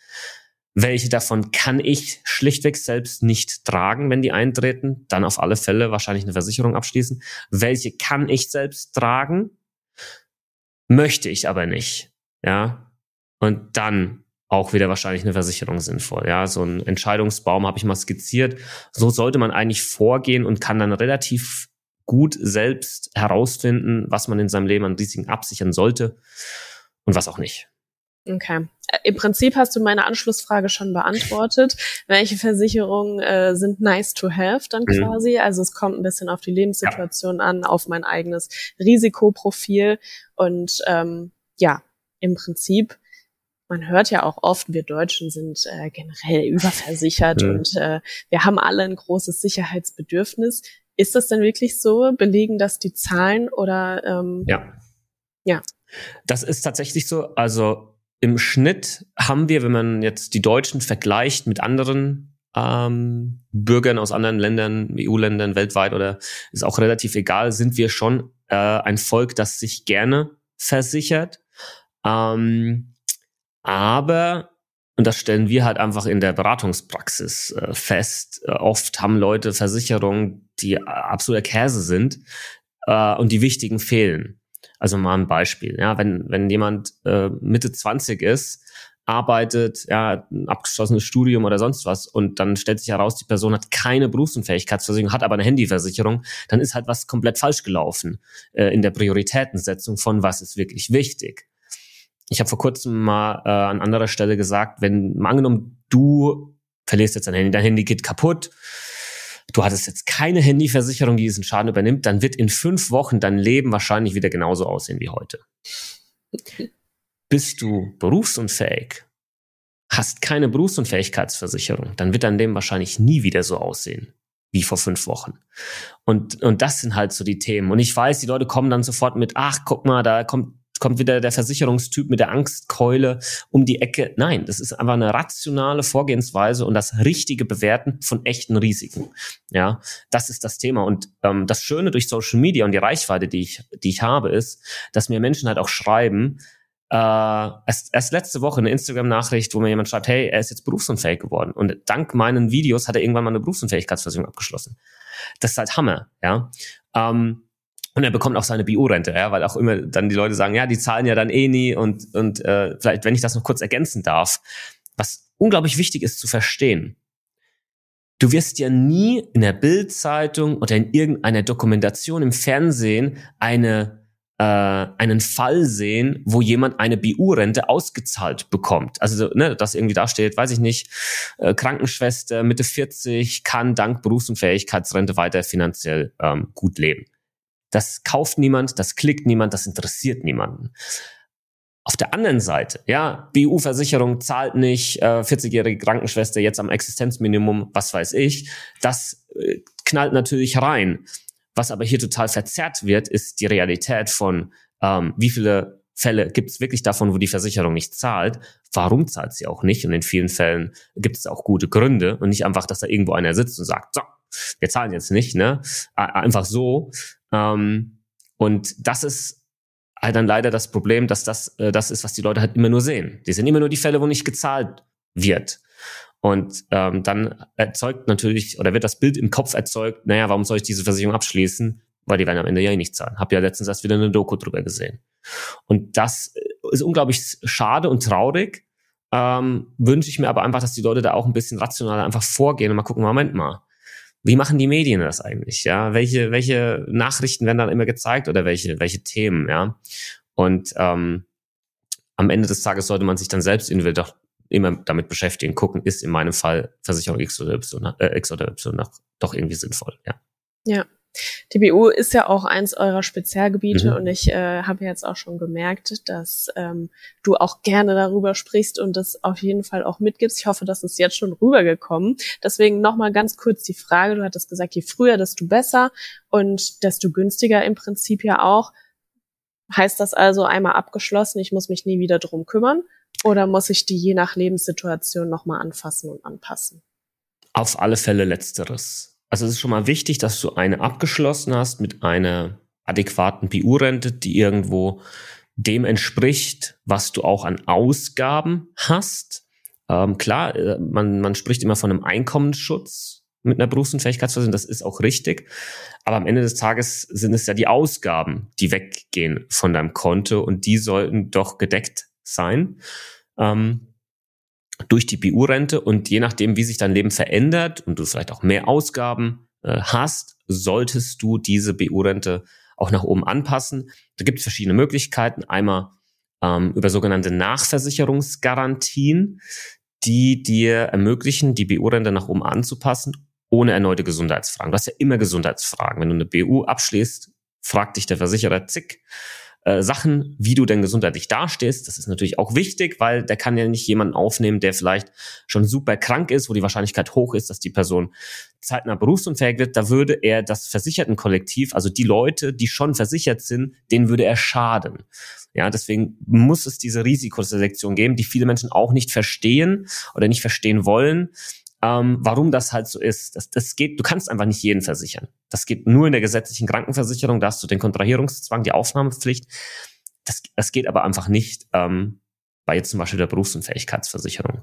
Welche davon kann ich schlichtweg selbst nicht tragen, wenn die eintreten? Dann auf alle Fälle wahrscheinlich eine Versicherung abschließen. Welche kann ich selbst tragen? Möchte ich aber nicht. Ja. Und dann auch wieder wahrscheinlich eine Versicherung sinnvoll. Ja, so ein Entscheidungsbaum habe ich mal skizziert. So sollte man eigentlich vorgehen und kann dann relativ gut selbst herausfinden, was man in seinem Leben an Risiken absichern sollte und was auch nicht. Okay. Äh, Im Prinzip hast du meine Anschlussfrage schon beantwortet. Welche Versicherungen äh, sind nice to have dann mhm. quasi? Also es kommt ein bisschen auf die Lebenssituation ja. an, auf mein eigenes Risikoprofil und ähm, ja, im Prinzip man hört ja auch oft, wir Deutschen sind äh, generell überversichert mhm. und äh, wir haben alle ein großes Sicherheitsbedürfnis. Ist das denn wirklich so? Belegen das die Zahlen oder? Ähm, ja. Ja. Das ist tatsächlich so. Also im Schnitt haben wir, wenn man jetzt die Deutschen vergleicht mit anderen ähm, Bürgern aus anderen Ländern, EU-Ländern weltweit oder ist auch relativ egal, sind wir schon äh, ein Volk, das sich gerne versichert. Ähm, aber und das stellen wir halt einfach in der Beratungspraxis äh, fest. Äh, oft haben Leute Versicherungen, die absoluter Käse sind äh, und die wichtigen fehlen. Also mal ein Beispiel. Ja, wenn, wenn jemand äh, Mitte 20 ist, arbeitet, ja, ein abgeschlossenes Studium oder sonst was und dann stellt sich heraus, die Person hat keine Berufsunfähigkeitsversicherung, hat aber eine Handyversicherung, dann ist halt was komplett falsch gelaufen äh, in der Prioritätensetzung von was ist wirklich wichtig ich habe vor kurzem mal äh, an anderer Stelle gesagt, wenn mal angenommen, du verlierst jetzt dein Handy, dein Handy geht kaputt, du hattest jetzt keine Handyversicherung, die diesen Schaden übernimmt, dann wird in fünf Wochen dein Leben wahrscheinlich wieder genauso aussehen wie heute. Bist du berufsunfähig, hast keine Berufsunfähigkeitsversicherung, dann wird dein Leben wahrscheinlich nie wieder so aussehen wie vor fünf Wochen. Und, und das sind halt so die Themen. Und ich weiß, die Leute kommen dann sofort mit, ach, guck mal, da kommt kommt wieder der Versicherungstyp mit der Angstkeule um die Ecke. Nein, das ist einfach eine rationale Vorgehensweise und das richtige Bewerten von echten Risiken. Ja, das ist das Thema. Und ähm, das Schöne durch Social Media und die Reichweite, die ich, die ich habe, ist, dass mir Menschen halt auch schreiben, äh, erst, erst letzte Woche eine Instagram-Nachricht, wo mir jemand schreibt, hey, er ist jetzt berufsunfähig geworden. Und dank meinen Videos hat er irgendwann mal eine Berufsunfähigkeitsversicherung abgeschlossen. Das ist halt Hammer, ja. Ähm, und er bekommt auch seine BU-Rente, ja, weil auch immer dann die Leute sagen, ja, die zahlen ja dann eh nie und, und äh, vielleicht, wenn ich das noch kurz ergänzen darf, was unglaublich wichtig ist zu verstehen. Du wirst ja nie in der Bildzeitung oder in irgendeiner Dokumentation im Fernsehen eine äh, einen Fall sehen, wo jemand eine BU-Rente ausgezahlt bekommt. Also, ne, dass irgendwie da steht, weiß ich nicht, äh, Krankenschwester Mitte 40 kann dank Berufsunfähigkeitsrente weiter finanziell ähm, gut leben. Das kauft niemand, das klickt niemand, das interessiert niemanden. Auf der anderen Seite, ja, BU-Versicherung zahlt nicht, äh, 40-jährige Krankenschwester jetzt am Existenzminimum, was weiß ich. Das äh, knallt natürlich rein. Was aber hier total verzerrt wird, ist die Realität von, ähm, wie viele Fälle gibt es wirklich davon, wo die Versicherung nicht zahlt. Warum zahlt sie auch nicht? Und in vielen Fällen gibt es auch gute Gründe und nicht einfach, dass da irgendwo einer sitzt und sagt, so, wir zahlen jetzt nicht, ne? Einfach so. Ähm, und das ist halt dann leider das Problem, dass das äh, das ist, was die Leute halt immer nur sehen. Die sehen immer nur die Fälle, wo nicht gezahlt wird. Und ähm, dann erzeugt natürlich, oder wird das Bild im Kopf erzeugt, naja, warum soll ich diese Versicherung abschließen? Weil die werden am Ende ja eh nicht zahlen. Hab ja letztens erst wieder eine Doku drüber gesehen. Und das ist unglaublich schade und traurig. Ähm, wünsche ich mir aber einfach, dass die Leute da auch ein bisschen rationaler einfach vorgehen und mal gucken, Moment mal, wie machen die Medien das eigentlich? Ja, welche, welche Nachrichten werden dann immer gezeigt oder welche, welche Themen, ja? Und ähm, am Ende des Tages sollte man sich dann selbst individuell doch immer damit beschäftigen, gucken, ist in meinem Fall Versicherung X oder Y, äh, X oder Y doch irgendwie sinnvoll, ja. Ja, die BU ist ja auch eins eurer Spezialgebiete mhm. und ich äh, habe jetzt auch schon gemerkt, dass ähm, du auch gerne darüber sprichst und das auf jeden Fall auch mitgibst. Ich hoffe, das ist jetzt schon rübergekommen. Deswegen nochmal ganz kurz die Frage, du hattest gesagt, je früher, desto besser und desto günstiger im Prinzip ja auch. Heißt das also einmal abgeschlossen, ich muss mich nie wieder drum kümmern oder muss ich die je nach Lebenssituation nochmal anfassen und anpassen? Auf alle Fälle letzteres also es ist schon mal wichtig, dass du eine abgeschlossen hast mit einer adäquaten BU-Rente, die irgendwo dem entspricht, was du auch an Ausgaben hast. Ähm, klar, äh, man, man spricht immer von einem Einkommensschutz mit einer Berufsunfähigkeitsversicherung, das ist auch richtig. Aber am Ende des Tages sind es ja die Ausgaben, die weggehen von deinem Konto und die sollten doch gedeckt sein. Ähm, durch die BU-Rente und je nachdem, wie sich dein Leben verändert und du vielleicht auch mehr Ausgaben äh, hast, solltest du diese BU-Rente auch nach oben anpassen. Da gibt es verschiedene Möglichkeiten. Einmal ähm, über sogenannte Nachversicherungsgarantien, die dir ermöglichen, die BU-Rente nach oben anzupassen, ohne erneute Gesundheitsfragen. Du hast ja immer Gesundheitsfragen. Wenn du eine BU abschließt, fragt dich der Versicherer zig äh, Sachen, wie du denn gesundheitlich dastehst. Das ist natürlich auch wichtig, weil der kann ja nicht jemanden aufnehmen, der vielleicht schon super krank ist, wo die Wahrscheinlichkeit hoch ist, dass die Person zeitnah berufsunfähig wird. Da würde er das Versichertenkollektiv, also die Leute, die schon versichert sind, denen würde er schaden. Ja, deswegen muss es diese Risikoselektion geben, die viele Menschen auch nicht verstehen oder nicht verstehen wollen ähm, warum das halt so ist. Das, das geht, du kannst einfach nicht jeden versichern. Das geht nur in der gesetzlichen Krankenversicherung, da hast du den Kontrahierungszwang, die Aufnahmepflicht. Das, das geht aber einfach nicht ähm, bei jetzt zum Beispiel der Berufsunfähigkeitsversicherung.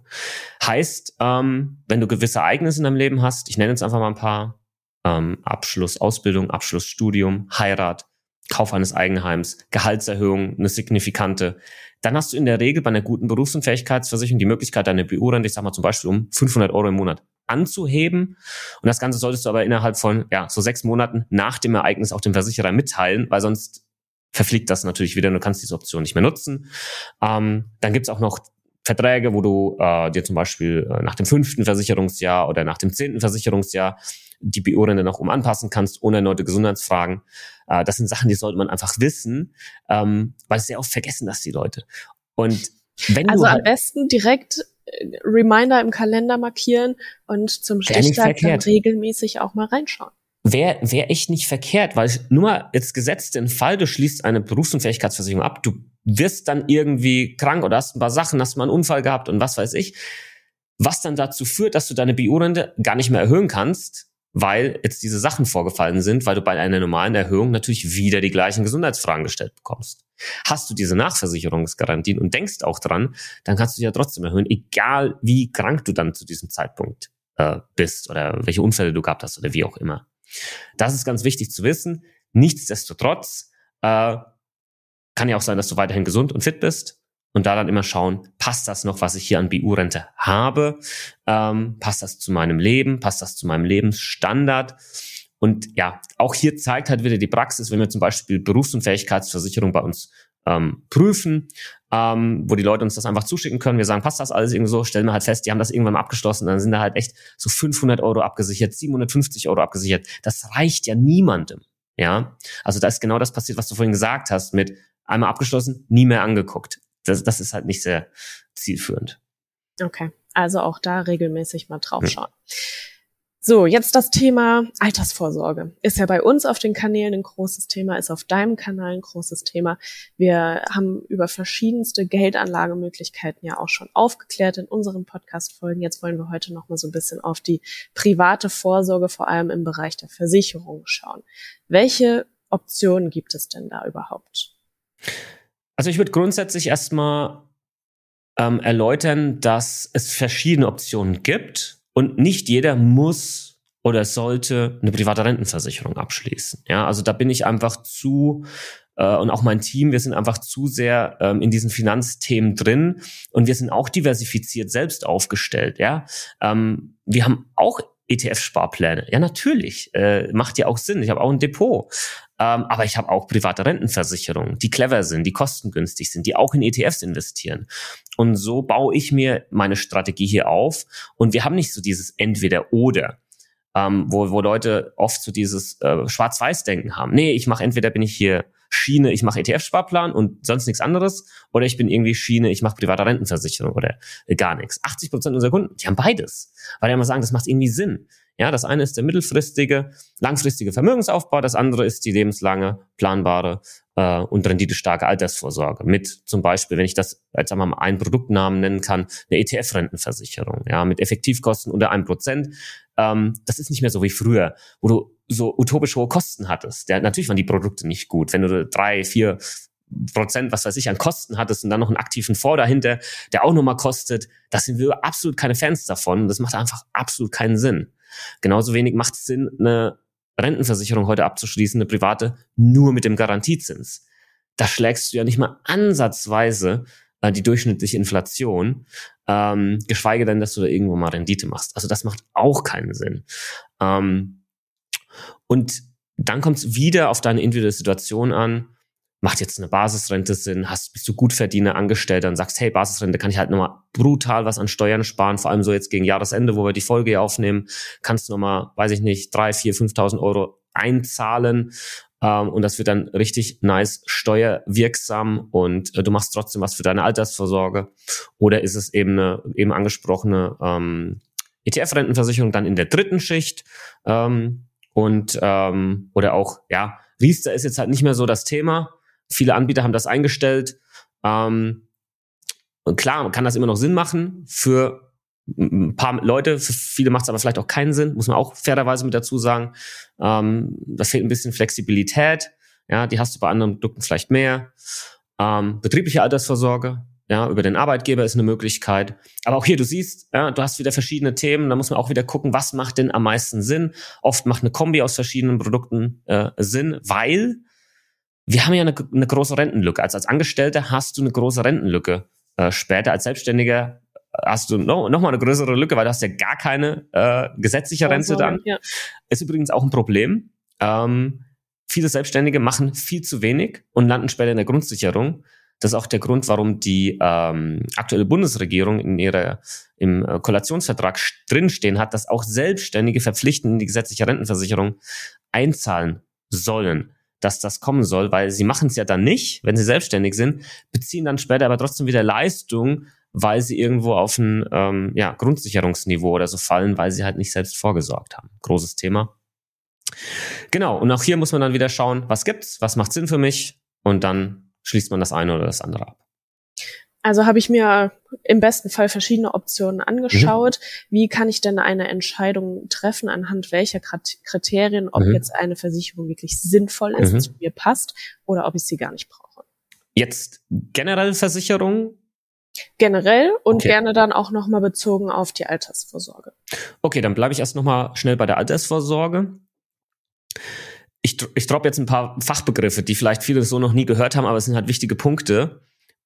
Heißt, ähm, wenn du gewisse Ereignisse in deinem Leben hast, ich nenne jetzt einfach mal ein paar, ähm, Abschluss Ausbildung, Abschluss Studium, Heirat, Kauf eines Eigenheims, Gehaltserhöhung, eine signifikante, dann hast du in der Regel bei einer guten Berufsunfähigkeitsversicherung die Möglichkeit, deine BU-Rente, ich sag mal zum Beispiel um 500 Euro im Monat anzuheben. Und das Ganze solltest du aber innerhalb von ja so sechs Monaten nach dem Ereignis auch dem Versicherer mitteilen, weil sonst verfliegt das natürlich wieder und du kannst diese Option nicht mehr nutzen. Ähm, dann gibt's auch noch Verträge, wo du äh, dir zum Beispiel äh, nach dem fünften Versicherungsjahr oder nach dem zehnten Versicherungsjahr die BU-Rente noch um anpassen kannst, ohne erneute Gesundheitsfragen. Äh, das sind Sachen, die sollte man einfach wissen, ähm, weil sehr oft vergessen das die Leute. Und wenn also am halt besten direkt äh, Reminder im Kalender markieren und zum Stichtag dann regelmäßig auch mal reinschauen. Wäre wär echt nicht verkehrt, weil nur mal jetzt gesetzt den Fall, du schließt eine Berufsunfähigkeitsversicherung ab, du wirst dann irgendwie krank oder hast ein paar Sachen, hast mal einen Unfall gehabt und was weiß ich, was dann dazu führt, dass du deine BU-Rente gar nicht mehr erhöhen kannst, weil jetzt diese Sachen vorgefallen sind, weil du bei einer normalen Erhöhung natürlich wieder die gleichen Gesundheitsfragen gestellt bekommst. Hast du diese Nachversicherungsgarantien und denkst auch dran, dann kannst du ja trotzdem erhöhen, egal wie krank du dann zu diesem Zeitpunkt äh, bist oder welche Unfälle du gehabt hast oder wie auch immer. Das ist ganz wichtig zu wissen. Nichtsdestotrotz äh, kann ja auch sein, dass du weiterhin gesund und fit bist und da dann immer schauen, passt das noch, was ich hier an BU-Rente habe? Ähm, passt das zu meinem Leben? Passt das zu meinem Lebensstandard? Und ja, auch hier zeigt halt wieder die Praxis, wenn wir zum Beispiel Berufsunfähigkeitsversicherung bei uns ähm, prüfen, ähm, wo die Leute uns das einfach zuschicken können. Wir sagen, passt das alles irgendwie so? Stellen wir halt fest, die haben das irgendwann mal abgeschlossen. Dann sind da halt echt so 500 Euro abgesichert, 750 Euro abgesichert. Das reicht ja niemandem. Ja, also da ist genau das passiert, was du vorhin gesagt hast, mit einmal abgeschlossen, nie mehr angeguckt das, das ist halt nicht sehr zielführend. Okay, also auch da regelmäßig mal draufschauen. Ja. So, jetzt das Thema Altersvorsorge. Ist ja bei uns auf den Kanälen ein großes Thema, ist auf deinem Kanal ein großes Thema. Wir haben über verschiedenste Geldanlagemöglichkeiten ja auch schon aufgeklärt in unseren Podcast-Folgen. Jetzt wollen wir heute noch mal so ein bisschen auf die private Vorsorge, vor allem im Bereich der Versicherung schauen. Welche Optionen gibt es denn da überhaupt? Also ich würde grundsätzlich erstmal ähm, erläutern, dass es verschiedene Optionen gibt und nicht jeder muss oder sollte eine private Rentenversicherung abschließen. Ja, also da bin ich einfach zu äh, und auch mein Team, wir sind einfach zu sehr ähm, in diesen Finanzthemen drin und wir sind auch diversifiziert selbst aufgestellt. Ja, ähm, wir haben auch ETF-Sparpläne. Ja, natürlich. Äh, macht ja auch Sinn. Ich habe auch ein Depot. Ähm, aber ich habe auch private Rentenversicherungen, die clever sind, die kostengünstig sind, die auch in ETFs investieren. Und so baue ich mir meine Strategie hier auf. Und wir haben nicht so dieses Entweder-Oder. Ähm, wo, wo Leute oft so dieses äh, Schwarz-Weiß-Denken haben. Nee, ich mache entweder bin ich hier Schiene, ich mache ETF-Sparplan und sonst nichts anderes, oder ich bin irgendwie Schiene, ich mache private Rentenversicherung oder äh, gar nichts. 80 Prozent unserer Kunden, die haben beides, weil die immer sagen, das macht irgendwie Sinn. Ja, das eine ist der mittelfristige, langfristige Vermögensaufbau, das andere ist die lebenslange, planbare äh, und renditestarke Altersvorsorge. Mit zum Beispiel, wenn ich das jetzt einmal einen Produktnamen nennen kann, eine ETF-Rentenversicherung, ja, mit Effektivkosten unter einem Prozent. Ähm, das ist nicht mehr so wie früher, wo du so utopisch hohe Kosten hattest. Ja, natürlich waren die Produkte nicht gut. Wenn du drei, vier Prozent, was weiß ich, an Kosten hattest und dann noch einen aktiven Fonds dahinter, der auch nochmal kostet, da sind wir absolut keine Fans davon. Das macht einfach absolut keinen Sinn. Genauso wenig macht es Sinn, eine Rentenversicherung heute abzuschließen, eine private, nur mit dem Garantiezins. Da schlägst du ja nicht mal ansatzweise äh, die durchschnittliche Inflation, ähm, geschweige denn, dass du da irgendwo mal Rendite machst. Also das macht auch keinen Sinn. Ähm, und dann kommt es wieder auf deine individuelle Situation an. Macht jetzt eine Basisrente Sinn? Hast, bist du Gutverdiener, Angestellter und sagst, hey, Basisrente kann ich halt nochmal brutal was an Steuern sparen, vor allem so jetzt gegen Jahresende, wo wir die Folge aufnehmen, kannst du nochmal, weiß ich nicht, drei, vier, 5.000 Euro einzahlen ähm, und das wird dann richtig nice steuerwirksam und äh, du machst trotzdem was für deine Altersvorsorge. Oder ist es eben eine eben angesprochene ähm, ETF-Rentenversicherung dann in der dritten Schicht ähm, und ähm, oder auch, ja, Riester ist jetzt halt nicht mehr so das Thema. Viele Anbieter haben das eingestellt. Ähm, und klar, kann das immer noch Sinn machen für ein paar Leute, für viele macht es aber vielleicht auch keinen Sinn, muss man auch fairerweise mit dazu sagen. Ähm, da fehlt ein bisschen Flexibilität. Ja, die hast du bei anderen Produkten vielleicht mehr. Ähm, betriebliche Altersvorsorge, ja, über den Arbeitgeber ist eine Möglichkeit. Aber auch hier, du siehst, ja, du hast wieder verschiedene Themen. Da muss man auch wieder gucken, was macht denn am meisten Sinn. Oft macht eine Kombi aus verschiedenen Produkten äh, Sinn, weil wir haben ja eine, eine große Rentenlücke. Also als Angestellter hast du eine große Rentenlücke. Äh, später als Selbstständiger hast du noch, noch mal eine größere Lücke, weil du hast ja gar keine äh, gesetzliche Rente dann. Ja. Ist übrigens auch ein Problem. Ähm, viele Selbstständige machen viel zu wenig und landen später in der Grundsicherung. Das ist auch der Grund, warum die ähm, aktuelle Bundesregierung in ihrer im äh, Koalitionsvertrag drinstehen hat, dass auch Selbstständige verpflichtend in die gesetzliche Rentenversicherung einzahlen sollen dass das kommen soll, weil sie machen es ja dann nicht, wenn sie selbstständig sind, beziehen dann später aber trotzdem wieder Leistung weil sie irgendwo auf ein ähm, ja, Grundsicherungsniveau oder so fallen, weil sie halt nicht selbst vorgesorgt haben. Großes Thema. Genau, und auch hier muss man dann wieder schauen, was gibt's, was macht Sinn für mich und dann schließt man das eine oder das andere ab. Also habe ich mir im besten Fall verschiedene Optionen angeschaut. Mhm. Wie kann ich denn eine Entscheidung treffen, anhand welcher Kriterien, ob mhm. jetzt eine Versicherung wirklich sinnvoll ist, mhm. zu mir passt oder ob ich sie gar nicht brauche? Jetzt generell Versicherungen Generell und okay. gerne dann auch nochmal bezogen auf die Altersvorsorge. Okay, dann bleibe ich erst nochmal schnell bei der Altersvorsorge. Ich, ich droppe jetzt ein paar Fachbegriffe, die vielleicht viele so noch nie gehört haben, aber es sind halt wichtige Punkte.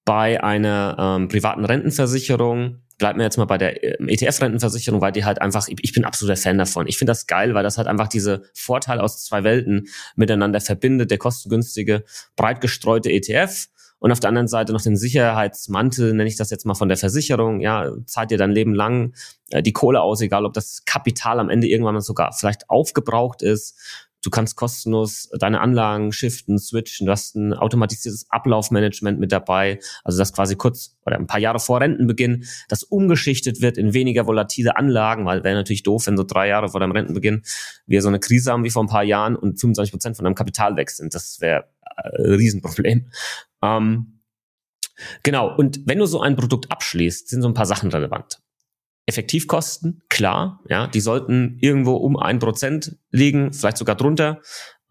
Bei einer ähm, privaten Rentenversicherung, bleibt mir jetzt mal bei der ähm, ETF-Rentenversicherung, weil die halt einfach, ich bin absoluter Fan davon. Ich finde das geil, weil das halt einfach diese Vorteile aus zwei Welten miteinander verbindet. Der kostengünstige, breit gestreute ETF und auf der anderen Seite noch den Sicherheitsmantel, nenne ich das jetzt mal von der Versicherung, ja, zahlt dir dein Leben lang äh, die Kohle aus, egal ob das Kapital am Ende irgendwann sogar vielleicht aufgebraucht ist. Du kannst kostenlos deine Anlagen shiften, switchen. Du hast ein automatisiertes Ablaufmanagement mit dabei. Also das quasi kurz oder ein paar Jahre vor Rentenbeginn, das umgeschichtet wird in weniger volatile Anlagen, weil wäre natürlich doof, wenn so drei Jahre vor deinem Rentenbeginn wir so eine Krise haben wie vor ein paar Jahren und 25 Prozent von deinem Kapital weg sind. Das wäre ein Riesenproblem. Ähm, genau, und wenn du so ein Produkt abschließt, sind so ein paar Sachen relevant. Effektivkosten, klar, ja, die sollten irgendwo um ein Prozent liegen, vielleicht sogar drunter.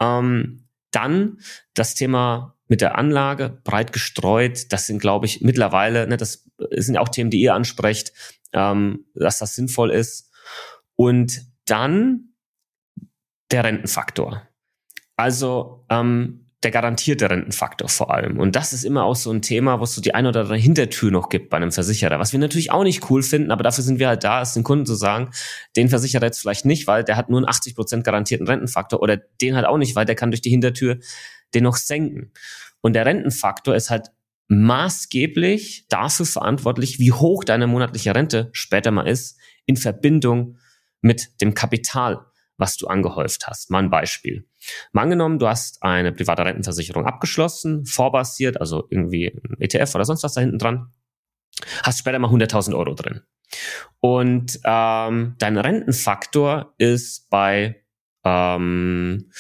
Ähm, dann das Thema mit der Anlage, breit gestreut, das sind, glaube ich, mittlerweile, ne, das sind auch Themen, die ihr ansprecht, ähm, dass das sinnvoll ist. Und dann der Rentenfaktor. Also ähm, der garantierte Rentenfaktor vor allem. Und das ist immer auch so ein Thema, wo es so die eine oder andere Hintertür noch gibt bei einem Versicherer, was wir natürlich auch nicht cool finden, aber dafür sind wir halt da, es den Kunden zu sagen, den Versicherer jetzt vielleicht nicht, weil der hat nur einen 80 Prozent garantierten Rentenfaktor oder den halt auch nicht, weil der kann durch die Hintertür den noch senken. Und der Rentenfaktor ist halt maßgeblich dafür verantwortlich, wie hoch deine monatliche Rente später mal ist, in Verbindung mit dem Kapital, was du angehäuft hast. Mal ein Beispiel. Mal angenommen, du hast eine private Rentenversicherung abgeschlossen, vorbasiert, also irgendwie ein ETF oder sonst was da hinten dran, hast später mal 100.000 Euro drin. Und ähm, dein Rentenfaktor ist bei, ähm,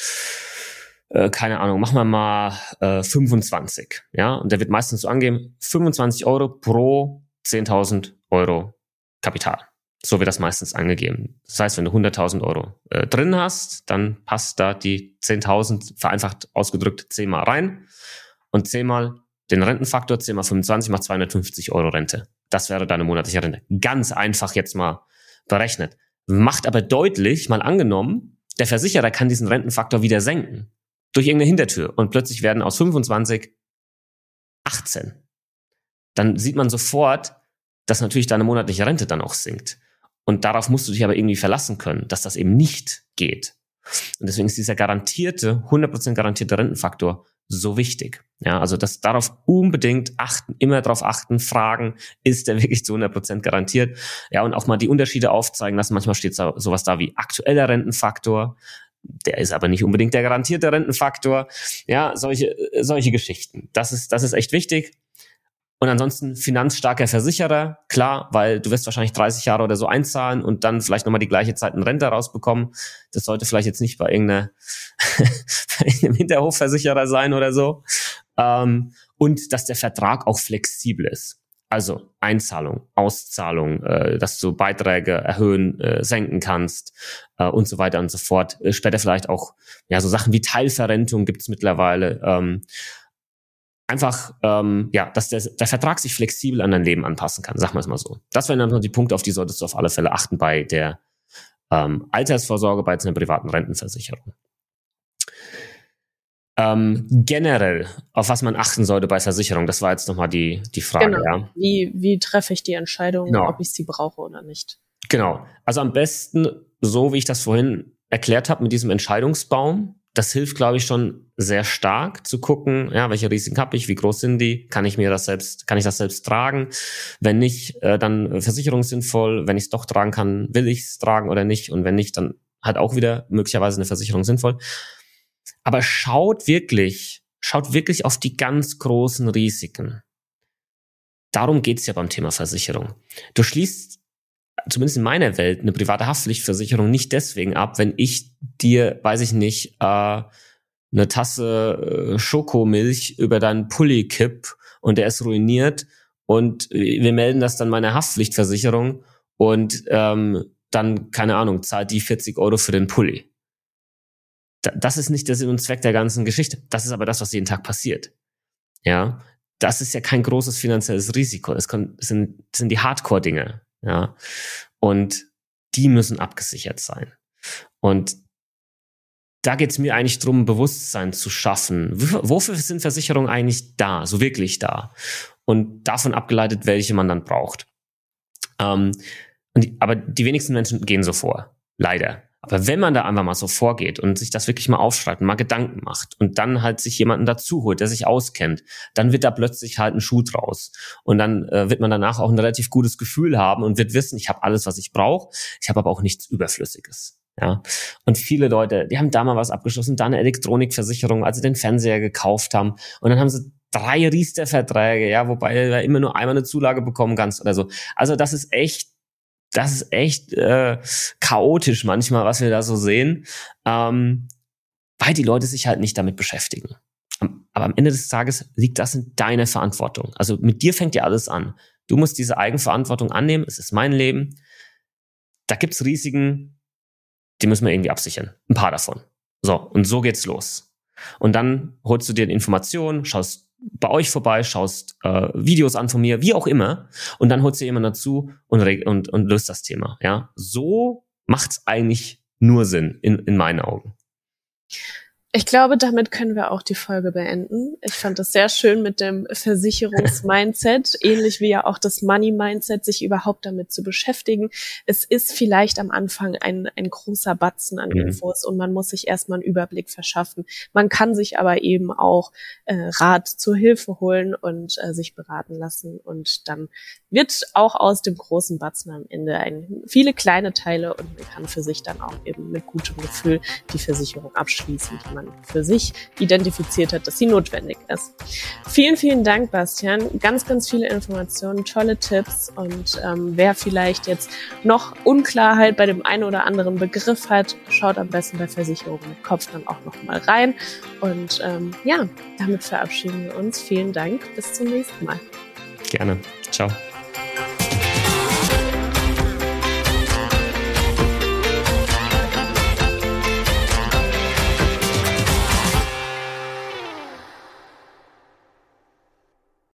äh, keine Ahnung, machen wir mal äh, 25. Ja, und der wird meistens so angeben, 25 Euro pro 10.000 Euro Kapital. So wird das meistens angegeben. Das heißt, wenn du 100.000 Euro äh, drin hast, dann passt da die 10.000 vereinfacht ausgedrückt zehnmal rein. Und zehnmal den Rentenfaktor, 10 mal 25 macht 250 Euro Rente. Das wäre deine monatliche Rente. Ganz einfach jetzt mal berechnet. Macht aber deutlich, mal angenommen, der Versicherer kann diesen Rentenfaktor wieder senken. Durch irgendeine Hintertür. Und plötzlich werden aus 25 18. Dann sieht man sofort, dass natürlich deine monatliche Rente dann auch sinkt. Und darauf musst du dich aber irgendwie verlassen können, dass das eben nicht geht. Und deswegen ist dieser garantierte, 100% garantierte Rentenfaktor so wichtig. Ja, also das darauf unbedingt achten, immer darauf achten, fragen, ist der wirklich zu 100% garantiert? Ja, und auch mal die Unterschiede aufzeigen lassen. Manchmal steht sowas da wie aktueller Rentenfaktor. Der ist aber nicht unbedingt der garantierte Rentenfaktor. Ja, solche, solche Geschichten. Das ist, das ist echt wichtig. Und ansonsten finanzstarker Versicherer, klar, weil du wirst wahrscheinlich 30 Jahre oder so einzahlen und dann vielleicht nochmal die gleiche Zeit eine Rente rausbekommen. Das sollte vielleicht jetzt nicht bei irgendeinem Hinterhofversicherer sein oder so. Ähm, und dass der Vertrag auch flexibel ist. Also Einzahlung, Auszahlung, äh, dass du Beiträge erhöhen, äh, senken kannst äh, und so weiter und so fort. Äh, später vielleicht auch ja so Sachen wie Teilverrentung gibt's mittlerweile. Ähm, einfach, ähm, ja, dass der, der Vertrag sich flexibel an dein Leben anpassen kann, sagen wir es mal so. Das wären dann noch die Punkte, auf die solltest du auf alle Fälle achten bei der ähm, Altersvorsorge, bei einer privaten Rentenversicherung. Ähm, generell, auf was man achten sollte bei Versicherung, das war jetzt nochmal die, die Frage. Genau. Ja. Wie, wie treffe ich die Entscheidung, genau. ob ich sie brauche oder nicht? Genau. Also am besten, so wie ich das vorhin erklärt habe, mit diesem Entscheidungsbaum, das hilft, glaube ich, schon sehr stark zu gucken, ja, welche Risiken habe ich, wie groß sind die, kann ich mir das selbst, kann ich das selbst tragen? Wenn nicht, äh, dann Versicherung sinnvoll. Wenn ich es doch tragen kann, will ich es tragen oder nicht? Und wenn nicht, dann hat auch wieder möglicherweise eine Versicherung sinnvoll. Aber schaut wirklich, schaut wirklich auf die ganz großen Risiken. Darum geht's ja beim Thema Versicherung. Du schließt zumindest in meiner Welt, eine private Haftpflichtversicherung nicht deswegen ab, wenn ich dir, weiß ich nicht, äh, eine Tasse äh, Schokomilch über deinen Pulli kipp und der ist ruiniert und wir melden das dann meiner Haftpflichtversicherung und ähm, dann, keine Ahnung, zahlt die 40 Euro für den Pulli. das ist nicht der Sinn und Zweck der ganzen Geschichte. Das ist aber das, was jeden Tag passiert. Ja, das ist ja kein großes finanzielles Risiko. Es sind, sind die Hardcore-Dinge. Ja. Und die müssen abgesichert sein. Und da geht es mir eigentlich darum, Bewusstsein zu schaffen. Wofür sind Versicherungen eigentlich da, so wirklich da? Und davon abgeleitet, welche man dann braucht. Ähm, die, aber die wenigsten Menschen gehen so vor. Leider. Aber wenn man da einfach mal so vorgeht und sich das wirklich mal aufschreibt und mal Gedanken macht und dann halt sich jemanden dazu holt, der sich auskennt, dann wird da plötzlich halt ein Schuh draus. Und dann äh, wird man danach auch ein relativ gutes Gefühl haben und wird wissen, ich habe alles, was ich brauche, ich habe aber auch nichts Überflüssiges. Ja, und viele Leute, die haben da mal was abgeschlossen, da eine Elektronikversicherung, als sie den Fernseher gekauft haben, und dann haben sie drei Riester-Verträge, ja, wobei du immer nur einmal eine Zulage bekommen kannst oder so. Also das ist echt das ist echt äh, chaotisch manchmal, was wir da so sehen, ähm, weil die Leute sich halt nicht damit beschäftigen. Aber am Ende des Tages liegt das in deiner Verantwortung. Also mit dir fängt ja alles an. Du musst diese Eigenverantwortung annehmen. Es ist mein Leben. Da gibt's Risiken, die müssen wir irgendwie absichern. Ein paar davon. So, und so geht's los. Und dann holst du dir Informationen, schaust bei euch vorbei, schaust äh, Videos an von mir, wie auch immer, und dann holst du jemanden dazu und, und, und löst das Thema. Ja, so macht's eigentlich nur Sinn in, in meinen Augen. Ich glaube, damit können wir auch die Folge beenden. Ich fand es sehr schön mit dem Versicherungsmindset, ähnlich wie ja auch das Money-Mindset, sich überhaupt damit zu beschäftigen. Es ist vielleicht am Anfang ein, ein großer Batzen an mhm. Infos und man muss sich erstmal einen Überblick verschaffen. Man kann sich aber eben auch äh, Rat zur Hilfe holen und äh, sich beraten lassen und dann wird auch aus dem großen Batzen am Ende ein, viele kleine Teile und man kann für sich dann auch eben mit gutem Gefühl die Versicherung abschließen, die man man für sich identifiziert hat, dass sie notwendig ist. Vielen, vielen Dank, Bastian. Ganz, ganz viele Informationen, tolle Tipps und ähm, wer vielleicht jetzt noch Unklarheit bei dem einen oder anderen Begriff hat, schaut am besten bei Versicherung mit Kopf dann auch noch mal rein. Und ähm, ja, damit verabschieden wir uns. Vielen Dank. Bis zum nächsten Mal. Gerne. Ciao.